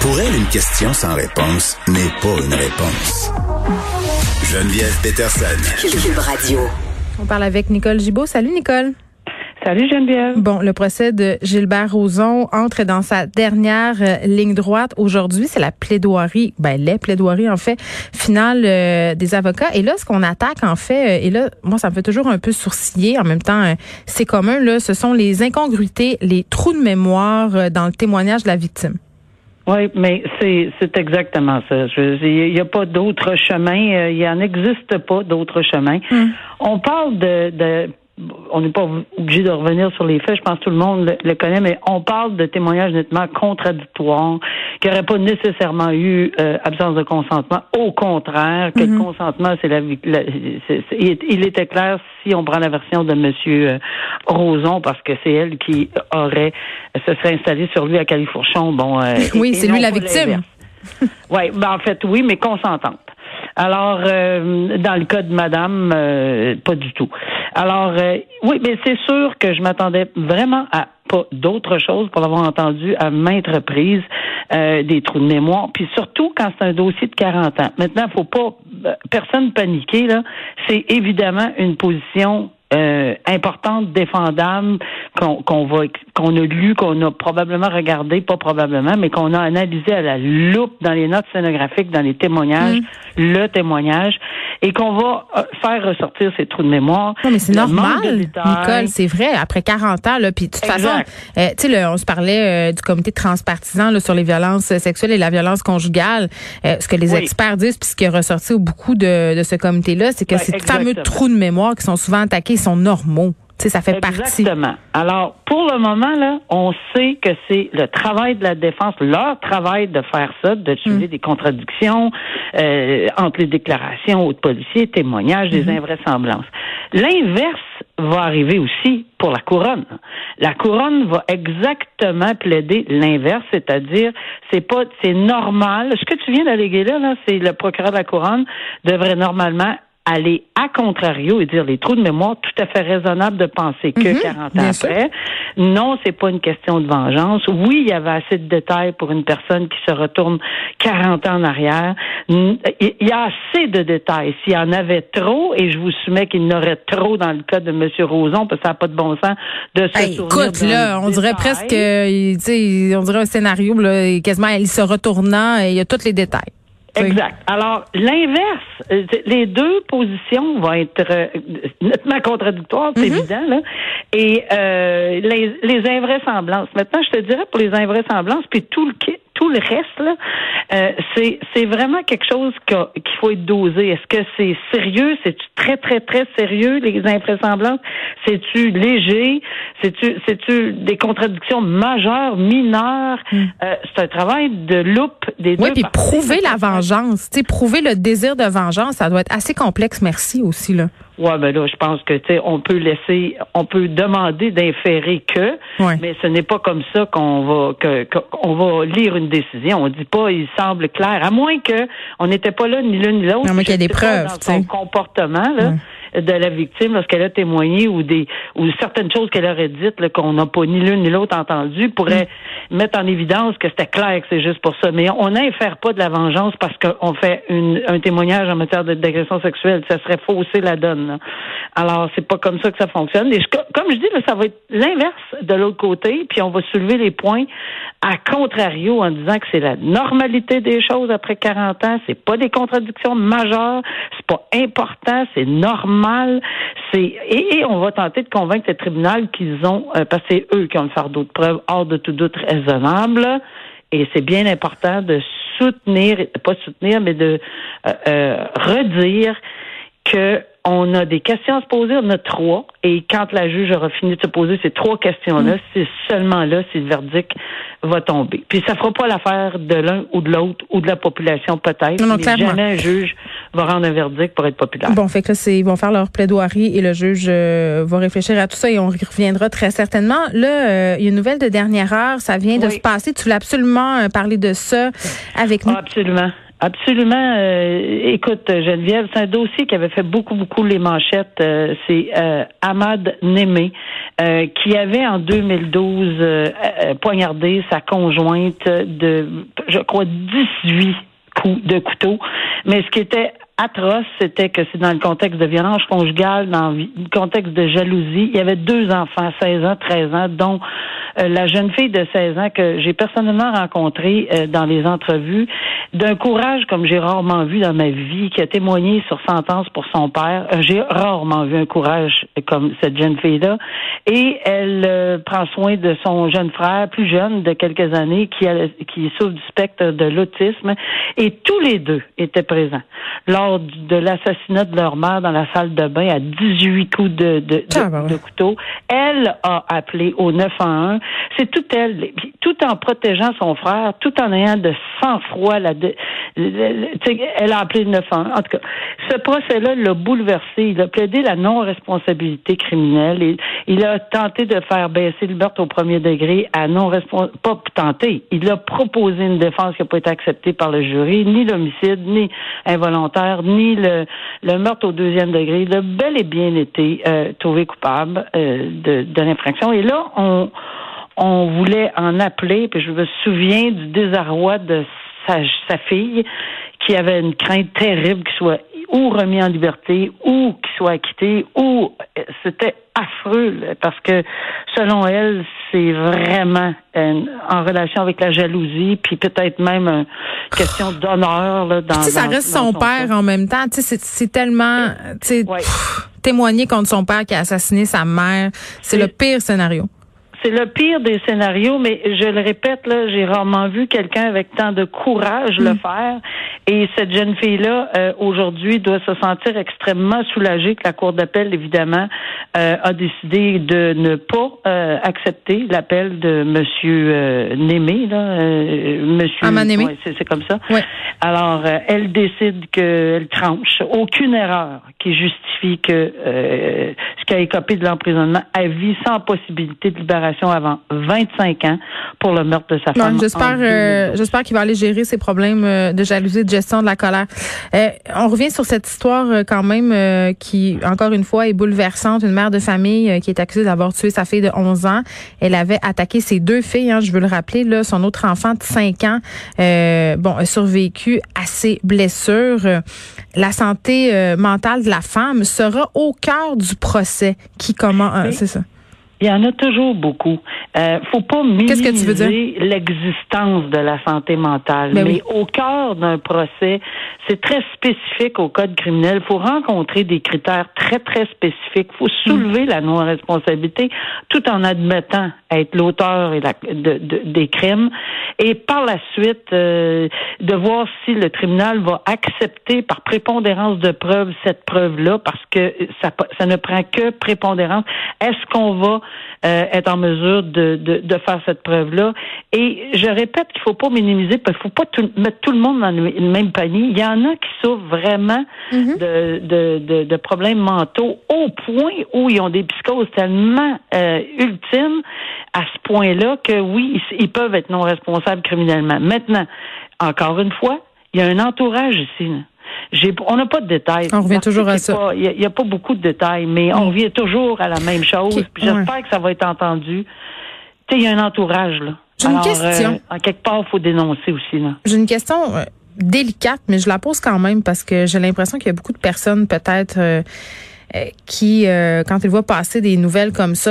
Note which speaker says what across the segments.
Speaker 1: Pour elle, une question sans réponse n'est pas une réponse. Geneviève Peterson.
Speaker 2: Cube Radio.
Speaker 3: On parle avec Nicole Gibault. Salut Nicole.
Speaker 4: Salut Geneviève.
Speaker 3: Bon, le procès de Gilbert Rozon entre dans sa dernière euh, ligne droite aujourd'hui. C'est la plaidoirie, ben les plaidoiries en fait, finale euh, des avocats. Et là, ce qu'on attaque en fait, euh, et là, moi, ça me fait toujours un peu sourciller. En même temps, c'est commun, là, ce sont les incongruités, les trous de mémoire dans le témoignage de la victime.
Speaker 4: Oui, mais c'est c'est exactement ça. Il n'y a pas d'autre chemin. Il en existe pas d'autre chemin.
Speaker 3: Hum.
Speaker 4: On parle de, de on n'est pas obligé de revenir sur les faits, je pense que tout le monde le, connaît, mais on parle de témoignages nettement contradictoires, qui n'auraient pas nécessairement eu euh, absence de consentement. Au contraire, que le
Speaker 3: Mhm.
Speaker 4: consentement, c'est la, la il, il était clair si on prend la version de Monsieur euh, Roson, parce que c'est elle qui aurait se serait installée sur lui à Califourchon. Bon, euh,
Speaker 3: Oui, c'est lui la victime.
Speaker 4: Oui, ben en fait, oui, mais consentante. Alors, euh, dans le cas de madame, euh, pas du tout. Alors, euh, oui, mais c'est sûr que je m'attendais vraiment à pas d'autre chose pour l'avoir entendu à maintes reprises, des trous de mémoire, puis surtout quand c'est un dossier de 40 ans. Maintenant, faut pas personne paniquer, là. C'est évidemment une position euh, importante, défendable, qu'on qu'on va qu'on a lu, qu'on a probablement regardé, pas probablement, mais qu'on a analysé à la loupe dans les notes scénographiques, dans les témoignages, le témoignage, et qu'on va euh, faire ressortir ces trous de mémoire.
Speaker 3: Non, mais c'est normal. Nicole, c'est vrai. Après 40 ans, là, puis de toute façon, euh, tu sais, on se parlait euh, du comité transpartisan là, sur les violences sexuelles et la violence conjugale. Euh, ce que les
Speaker 4: Oui.
Speaker 3: experts disent, puis ce qui est ressorti au beaucoup de, de ce comité-là, c'est que ces fameux trous de mémoire qui sont souvent attaqués sont normaux. Tu sais, ça fait partie.
Speaker 4: Exactement. Alors, pour le moment, là, on sait que c'est le travail de la défense, leur travail de faire ça, de trouver
Speaker 3: Mm.
Speaker 4: des contradictions euh, entre les déclarations aux policiers, témoignages,
Speaker 3: Mm-hmm.
Speaker 4: des invraisemblances. L'inverse va arriver aussi pour la couronne. La couronne va exactement plaider l'inverse, c'est-à-dire c'est pas c'est normal. Ce que tu viens d'alléguer là, là c'est le procureur de la couronne devrait normalement aller à contrario et dire les trous de mémoire tout à fait raisonnable de penser que
Speaker 3: Mhm,
Speaker 4: 40
Speaker 3: bien
Speaker 4: ans
Speaker 3: sûr.
Speaker 4: après. Non, c'est pas une question de vengeance. Oui, il y avait assez de détails pour une personne qui se retourne 40 ans en arrière. Il y a assez de détails. S'il y en avait trop, et je vous soumets qu'il y en aurait trop dans le cas de M. Roson, parce que ça n'a pas de bon sens de se
Speaker 3: Hey, écoute, là, on dirait presque, euh, tu sais, on dirait un scénario, là, quasiment, il se retournant, et il y a tous les détails.
Speaker 4: Exact. Alors, l'inverse, euh, les deux positions vont être euh, nettement contradictoires, c'est
Speaker 3: Mhm.
Speaker 4: évident, là. Et euh, les, les invraisemblances. Maintenant, je te dirais pour les invraisemblances, puis tout le kit, tout le reste, là, euh, c'est, c'est vraiment quelque chose qu'il faut être dosé. Est-ce que c'est sérieux? C'est-tu très, très, très sérieux, les invraisemblances? C'est-tu léger? C'est-tu, c'est-tu des contradictions majeures, mineures? Euh, c'est un travail de loupe des deux
Speaker 3: Oui, puis prouver la vengeance, prouver le désir de vengeance, ça doit être assez complexe, merci aussi, là.
Speaker 4: Ouais, ben là, je pense que tu sais, on peut laisser, on peut demander d'inférer que,
Speaker 3: Ouais.
Speaker 4: mais ce n'est pas comme ça qu'on va que qu'on va lire une décision. On dit pas, il semble clair, à moins que on n'était pas là ni l'une ni l'autre.
Speaker 3: À moins qu'il y
Speaker 4: Je
Speaker 3: des preuves,
Speaker 4: dans
Speaker 3: tu
Speaker 4: son comportement là. De la victime lorsqu'elle a témoigné ou des ou certaines choses qu'elle aurait dites qu'on n'a pas ni l'une ni l'autre entendu pourraient
Speaker 3: Mm.
Speaker 4: Mettre en évidence que c'était clair que c'est juste pour ça. Mais on n'infère pas de la vengeance parce qu'on fait une, un témoignage en matière d'agression sexuelle. Ça serait fausser la donne. là. Alors, c'est pas comme ça que ça fonctionne. Et je- comme je dis, là, ça va être l'inverse de l'autre côté, puis on va soulever les points à contrario en disant que c'est la normalité des choses après 40 ans, c'est pas des contradictions majeures, c'est pas important, c'est normal, c'est et, et on va tenter de convaincre le tribunal qu'ils ont euh, parce que c'est eux qui ont le fardeau de preuve hors de tout doute raisonnable. Et c'est bien important de soutenir, pas soutenir, mais de euh, euh, redire que on a des questions à se poser, on a trois, et quand la juge aura fini de se poser ces trois questions-là, c'est seulement là si le verdict va tomber. Puis ça fera pas l'affaire de l'un ou de l'autre ou de la population peut-être, mais
Speaker 3: clairement.
Speaker 4: jamais un juge va rendre un verdict pour être populaire.
Speaker 3: Bon, fait que là, c'est, ils vont faire leur plaidoirie et le juge euh, va réfléchir à tout ça et on reviendra très certainement. Là, euh, il y a une nouvelle de dernière heure, ça vient de se passer. Tu voulais absolument euh, parler de ça avec nous.
Speaker 4: Ah, absolument. Absolument. Euh, écoute, Geneviève, c'est un dossier qui avait fait beaucoup, beaucoup les manchettes. Euh, c'est euh, Ahmad Némé, qui avait en 2012 poignardé sa conjointe de, je crois, 18 de couteau. Mais ce qui était atroce, c'était que c'est dans le contexte de violence conjugale, dans le contexte de jalousie. Il y avait deux enfants, 16 ans, 13 ans, dont euh, la jeune fille de 16 ans que j'ai personnellement rencontrée euh, dans les entrevues, d'un courage comme j'ai rarement vu dans ma vie, qui a témoigné sur sentence pour son père. Euh, j'ai rarement vu un courage comme cette jeune fille-là. Et elle prend soin de son jeune frère, plus jeune de quelques années, qui, qui souffre du spectre de l'autisme. Et tous les deux étaient présents de l'assassinat de leur mère dans la salle de bain à 18 coups de, de, de, couteau. Elle a appelé au 911. C'est tout elle, tout en protégeant son frère, tout en ayant de sang-froid. La, elle a appelé le 911. En tout cas, ce procès-là l'a bouleversé. Il a plaidé la non-responsabilité criminelle. Il, a tenté de faire baisser le meurtre au premier degré à non-responsabilité. Pas tenté. Il a proposé une défense qui n'a pas été acceptée par le jury, ni l'homicide, ni involontaire ni le, meurtre au deuxième degré. Il a bel et bien été euh, trouvé coupable euh, de, de l'infraction. Et là, on, on voulait en appeler, puis je me souviens du désarroi de sa, sa fille qui avait une crainte terrible qu'il soit ou remis en liberté ou qu'il soit acquitté ou euh, c'était affreux parce que selon elle c'est vraiment en relation avec la jalousie puis peut-être même une question d'honneur là dans,
Speaker 3: ça reste son, père en même temps. Tu sais c'est tellement tu sais témoigner contre son père qui a assassiné sa mère c'est le pire scénario
Speaker 4: c'est le pire des scénarios, mais je le répète, là, j'ai rarement vu quelqu'un avec tant de courage le mm. faire. Et cette jeune fille-là, euh, aujourd'hui, doit se sentir extrêmement soulagée que la Cour d'appel, évidemment, euh, a décidé de ne pas euh, accepter l'appel de Monsieur Némé, là, Monsieur.
Speaker 3: Ah, Némé.
Speaker 4: c'est comme ça. Alors, elle décide qu'elle tranche. Aucune erreur qui justifie que ce qui a écopé de l'emprisonnement à vie sans possibilité de libération avant 25 ans pour le meurtre de sa femme.
Speaker 3: J'espère, euh, j'espère qu'il va aller gérer ses problèmes euh, de jalousie, de gestion de la colère. Euh, on revient sur cette histoire quand même qui, encore une fois, est bouleversante. Une mère de famille qui est accusée d'avoir tué sa fille de 11 ans. Elle avait attaqué ses deux filles, hein, je veux le rappeler, là, son autre enfant de 5 ans, bon, a survécu à ses blessures. La santé mentale de la femme sera au cœur du procès qui commence. C'est ça.
Speaker 4: Il y en a toujours beaucoup. Euh, faut pas minimiser l'existence de la santé mentale. Ben mais au cœur d'un procès, c'est très spécifique au code criminel. Il faut rencontrer des critères très, très spécifiques. Il faut soulever la non-responsabilité tout en admettant être l'auteur de, des crimes. Et par la suite, euh, de voir si le tribunal va accepter par prépondérance de preuve cette preuve-là, parce que ça, ça ne prend que prépondérance. Est-ce qu'on va euh, être en mesure de, de, de faire cette preuve-là. Et je répète qu'il faut pas minimiser, parce qu'il faut pas mettre tout le monde dans le, même panier. Il y en a qui souffrent vraiment mm-hmm. de, de, de, problèmes mentaux au point où ils ont des psychoses tellement euh, ultimes à ce point-là que oui, ils, ils peuvent être non responsables criminellement. Maintenant, encore une fois, il y a un entourage ici. Là on n'a pas de détails.
Speaker 3: On revient toujours à ça.
Speaker 4: Il n'y a, pas beaucoup de détails, mais on revient toujours à la même chose. j'espère que ça va être entendu. Tu sais, il y a un entourage, là.
Speaker 3: J'ai une question.
Speaker 4: Euh, en quelque part, il faut dénoncer aussi, là.
Speaker 3: J'ai une question euh, délicate, mais je la pose quand même parce que j'ai l'impression qu'il y a beaucoup de personnes, peut-être, euh, qui, quand ils voient passer des nouvelles comme ça,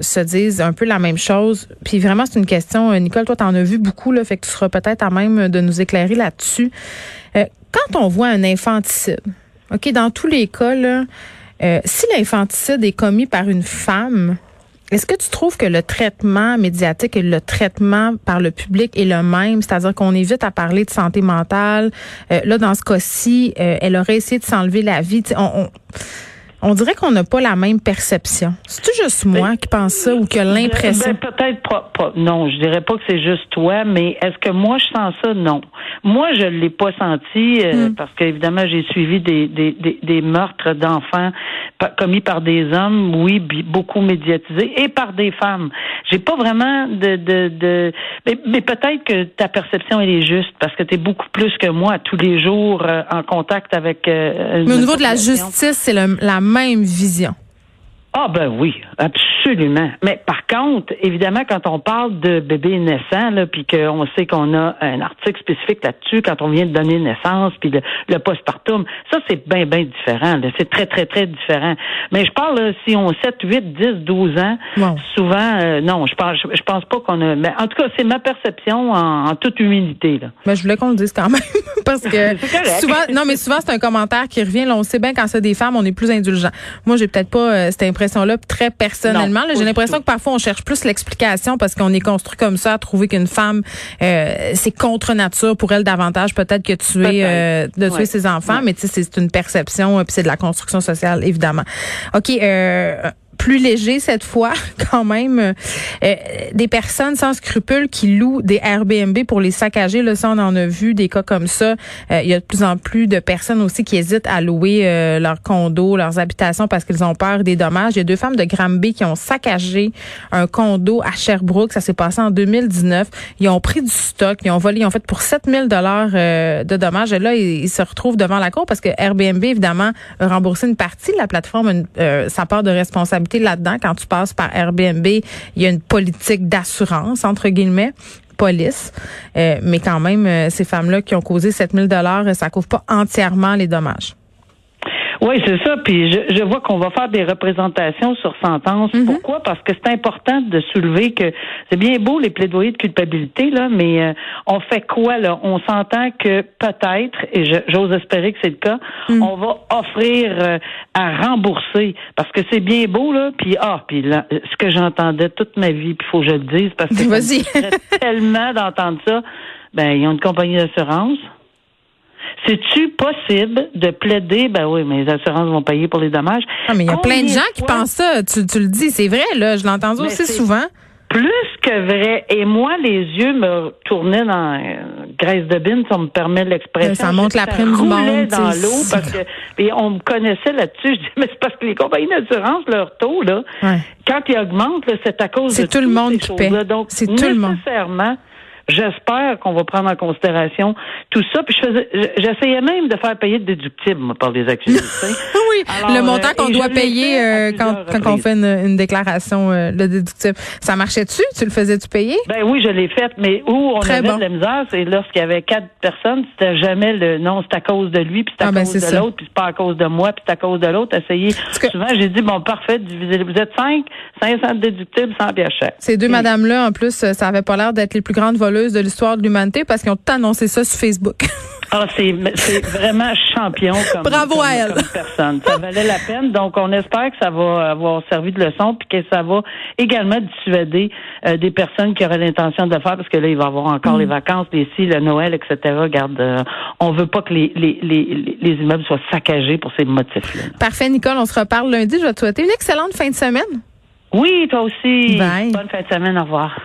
Speaker 3: se disent un peu la même chose. Puis vraiment, c'est une question, Nicole, toi, tu en as vu beaucoup, là, fait que tu seras peut-être à même de nous éclairer là-dessus quand on voit un infanticide, OK, dans tous les cas, là, euh, si l'infanticide est commis par une femme, est-ce que tu trouves que le traitement médiatique et le traitement par le public est le même? C'est-à-dire qu'on évite à parler de santé mentale? Euh, là, dans ce cas-ci, euh, elle aurait essayé de s'enlever la vie. On, on dirait qu'on n'a pas la même perception. C'est juste moi ben, qui pense ça ou qui a l'impression?
Speaker 4: Ben, peut-être pas, Non, je dirais pas que c'est juste toi, mais est-ce que moi je sens ça? Non. Moi, je l'ai pas senti euh, hmm. parce qu'évidemment, j'ai suivi des, des, des, meurtres d'enfants commis par des hommes, oui, beaucoup médiatisés, et par des femmes. J'ai pas vraiment de... de, de mais, peut-être que ta perception, elle est juste parce que tu es beaucoup plus que moi tous les jours euh, en contact avec...
Speaker 3: Euh, mais au niveau de la justice, c'est la même vision.
Speaker 4: Ah ben oui, absolument. Mais par contre, évidemment, quand on parle de bébés naissants, là, puis qu'on sait qu'on a un article spécifique là-dessus, quand on vient de donner naissance, puis le, le postpartum, ça c'est bien, bien différent. C'est très, très, très différent. Mais je parle, si on 7, 8, 10, 12 ans, souvent, euh, non, je pense, je, pense pas qu'on a... Mais en tout cas, c'est ma perception en, toute humilité. Là.
Speaker 3: Mais je voulais qu'on le dise quand même, parce que souvent, non, mais souvent c'est un commentaire qui revient. Là, on sait bien quand c'est des femmes, on est plus indulgent. Moi, j'ai peut-être pas euh, cette impression là très personnellement. J'ai l'impression que parfois on cherche plus l'explication parce qu'on est construit comme ça à trouver qu'une femme euh, c'est contre nature pour elle davantage peut-être que tuer euh, de tuer ses enfants, mais tu sais c'est une perception euh, puis c'est de la construction sociale évidemment. OK, euh, plus léger cette fois quand même. Euh, des personnes sans scrupules qui louent des Airbnb pour les saccager. Là, ça, on en a vu des cas comme ça. Euh, il y a de plus en plus de personnes aussi qui hésitent à louer euh, leurs condos, leurs habitations parce qu'ils ont peur des dommages. Il y a deux femmes de Granby qui ont saccagé un condo à Sherbrooke. Ça s'est passé en 2019. Ils ont pris du stock, ils ont volé, ils ont fait pour 7000 dollars de dommages. Et là, ils, se retrouvent devant la cour parce que Airbnb, évidemment, a remboursé une partie de la plateforme, sa part de responsabilité là-dedans. Quand tu passes par Airbnb, il y a une politique d'assurance, entre guillemets police. Euh, mais quand même, euh, ces femmes-là qui ont causé 7000 dollars, ça couvre pas entièrement les dommages.
Speaker 4: Oui, c'est ça. Puis je, je vois qu'on va faire des représentations sur sentence. Mhm. Pourquoi? Parce que c'est important de soulever que c'est bien beau les plaidoyers de culpabilité, là, mais euh, on fait quoi, là? On s'entend que peut-être, et j'ose espérer que c'est le cas, mhm. on va offrir euh, à rembourser. Parce que c'est bien beau, là, puis ah, puis là, ce que j'entendais toute ma vie, puis il faut que je le dise, parce que tellement d'entendre ça. Ben, ils ont une compagnie d'assurance. C'est-tu possible de plaider? Ben oui, mais les assurances vont payer pour les dommages.
Speaker 3: Ah, mais il y a plein de gens qui pensent ça? Tu, tu le dis, c'est vrai, là. Je l'entends aussi souvent.
Speaker 4: Plus que vrai. Et moi, les yeux me tournaient dans euh, graisse de bine, ça me permet l'expression.
Speaker 3: Ça montre la prime du monde.
Speaker 4: dans l'eau parce que et on me connaissait là-dessus. Je dis, mais c'est parce que les compagnies d'assurance, leur taux, là, quand ils augmentent, c'est à cause de
Speaker 3: C'est tout le monde qui paie. C'est tout le monde.
Speaker 4: J'espère qu'on va prendre en considération tout ça. Puis j'essayais même de faire payer de déductible par les accusés.
Speaker 3: oui, le montant euh, qu'on doit payer euh, quand, quand on fait une, déclaration euh, de déductible. Ça marchait-tu? Tu le faisais-tu payer?
Speaker 4: Ben oui, je l'ai fait, mais où on avait de la misère, c'est lorsqu'il y avait quatre personnes, c'était jamais le non, c'est à cause de lui, puis c'est à ah, ben, cause de l'autre, puis c'est pas à cause de moi, puis c'est à cause de l'autre. Essayer. Souvent, j'ai dit, bon, parfait, vous êtes cinq, 500 déductibles, 100 pièces
Speaker 3: Ces deux madames-là, en plus, ça avait pas l'air d'être les plus grandes de l'histoire de l'humanité parce qu'ils ont annoncé ça sur Facebook.
Speaker 4: Ah, c'est vraiment champion comme,
Speaker 3: Bravo à elle.
Speaker 4: personne. Ça valait la peine. Donc, on espère que ça va avoir servi de leçon puis que ça va également dissuader euh, des personnes qui auraient l'intention de le faire parce que là, il va y avoir encore les mm. vacances, les si, le Noël, etc. Regarde, euh, on veut pas que les, les, les, les immeubles soient saccagés pour ces motifs-là.
Speaker 3: Parfait, Nicole. On se reparle lundi. Je vais te souhaiter une excellente fin de semaine.
Speaker 4: Oui, toi aussi. Bye. Bonne fin de semaine. Au revoir.